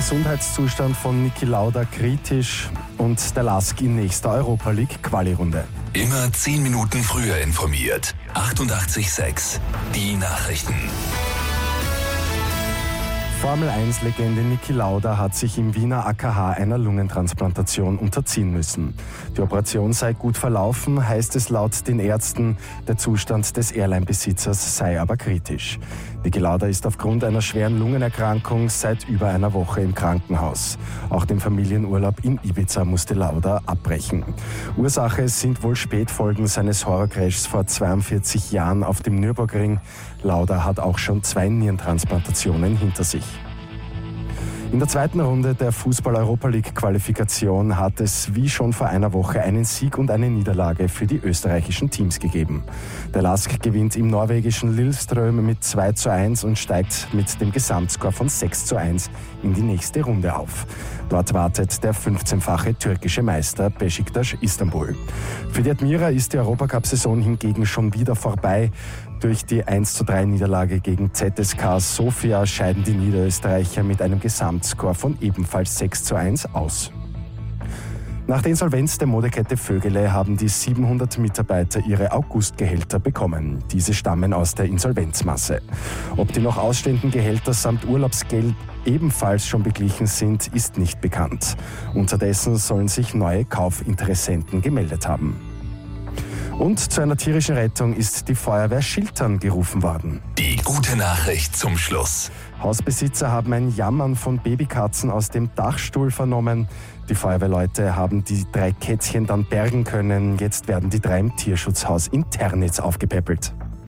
Gesundheitszustand von Niki Lauda kritisch und der Lask in nächster Europa League Quali-Runde. Immer 10 Minuten früher informiert. 88,6. Die Nachrichten. Formel-1-Legende Niki Lauda hat sich im Wiener AKH einer Lungentransplantation unterziehen müssen. Die Operation sei gut verlaufen, heißt es laut den Ärzten. Der Zustand des Airline-Besitzers sei aber kritisch. Niki Lauda ist aufgrund einer schweren Lungenerkrankung seit über einer Woche im Krankenhaus. Auch den Familienurlaub in Ibiza musste Lauda abbrechen. Ursache sind wohl Spätfolgen seines Horrorcrashs vor 42 Jahren auf dem Nürburgring. Lauda hat auch schon zwei Nierentransplantationen hinter sich. In der zweiten Runde der Fußball-Europa League-Qualifikation hat es wie schon vor einer Woche einen Sieg und eine Niederlage für die österreichischen Teams gegeben. Der Lask gewinnt im norwegischen Lilleström mit 2 zu 1 und steigt mit dem Gesamtscore von 6 zu 1 in die nächste Runde auf. Dort wartet der 15-fache türkische Meister Besiktas Istanbul. Für die Admira ist die Europacup-Saison hingegen schon wieder vorbei. Durch die 1 zu 3 Niederlage gegen ZSK Sofia scheiden die Niederösterreicher mit einem Gesamtscore von ebenfalls 6 zu 1 aus. Nach der Insolvenz der Modekette Vögele haben die 700 Mitarbeiter ihre Augustgehälter bekommen. Diese stammen aus der Insolvenzmasse. Ob die noch ausstehenden Gehälter samt Urlaubsgeld ebenfalls schon beglichen sind, ist nicht bekannt. Unterdessen sollen sich neue Kaufinteressenten gemeldet haben. Und zu einer tierischen Rettung ist die Feuerwehr Schiltern gerufen worden. Die gute Nachricht zum Schluss. Hausbesitzer haben ein Jammern von Babykatzen aus dem Dachstuhl vernommen. Die Feuerwehrleute haben die drei Kätzchen dann bergen können. Jetzt werden die drei im Tierschutzhaus in Ternitz aufgepäppelt.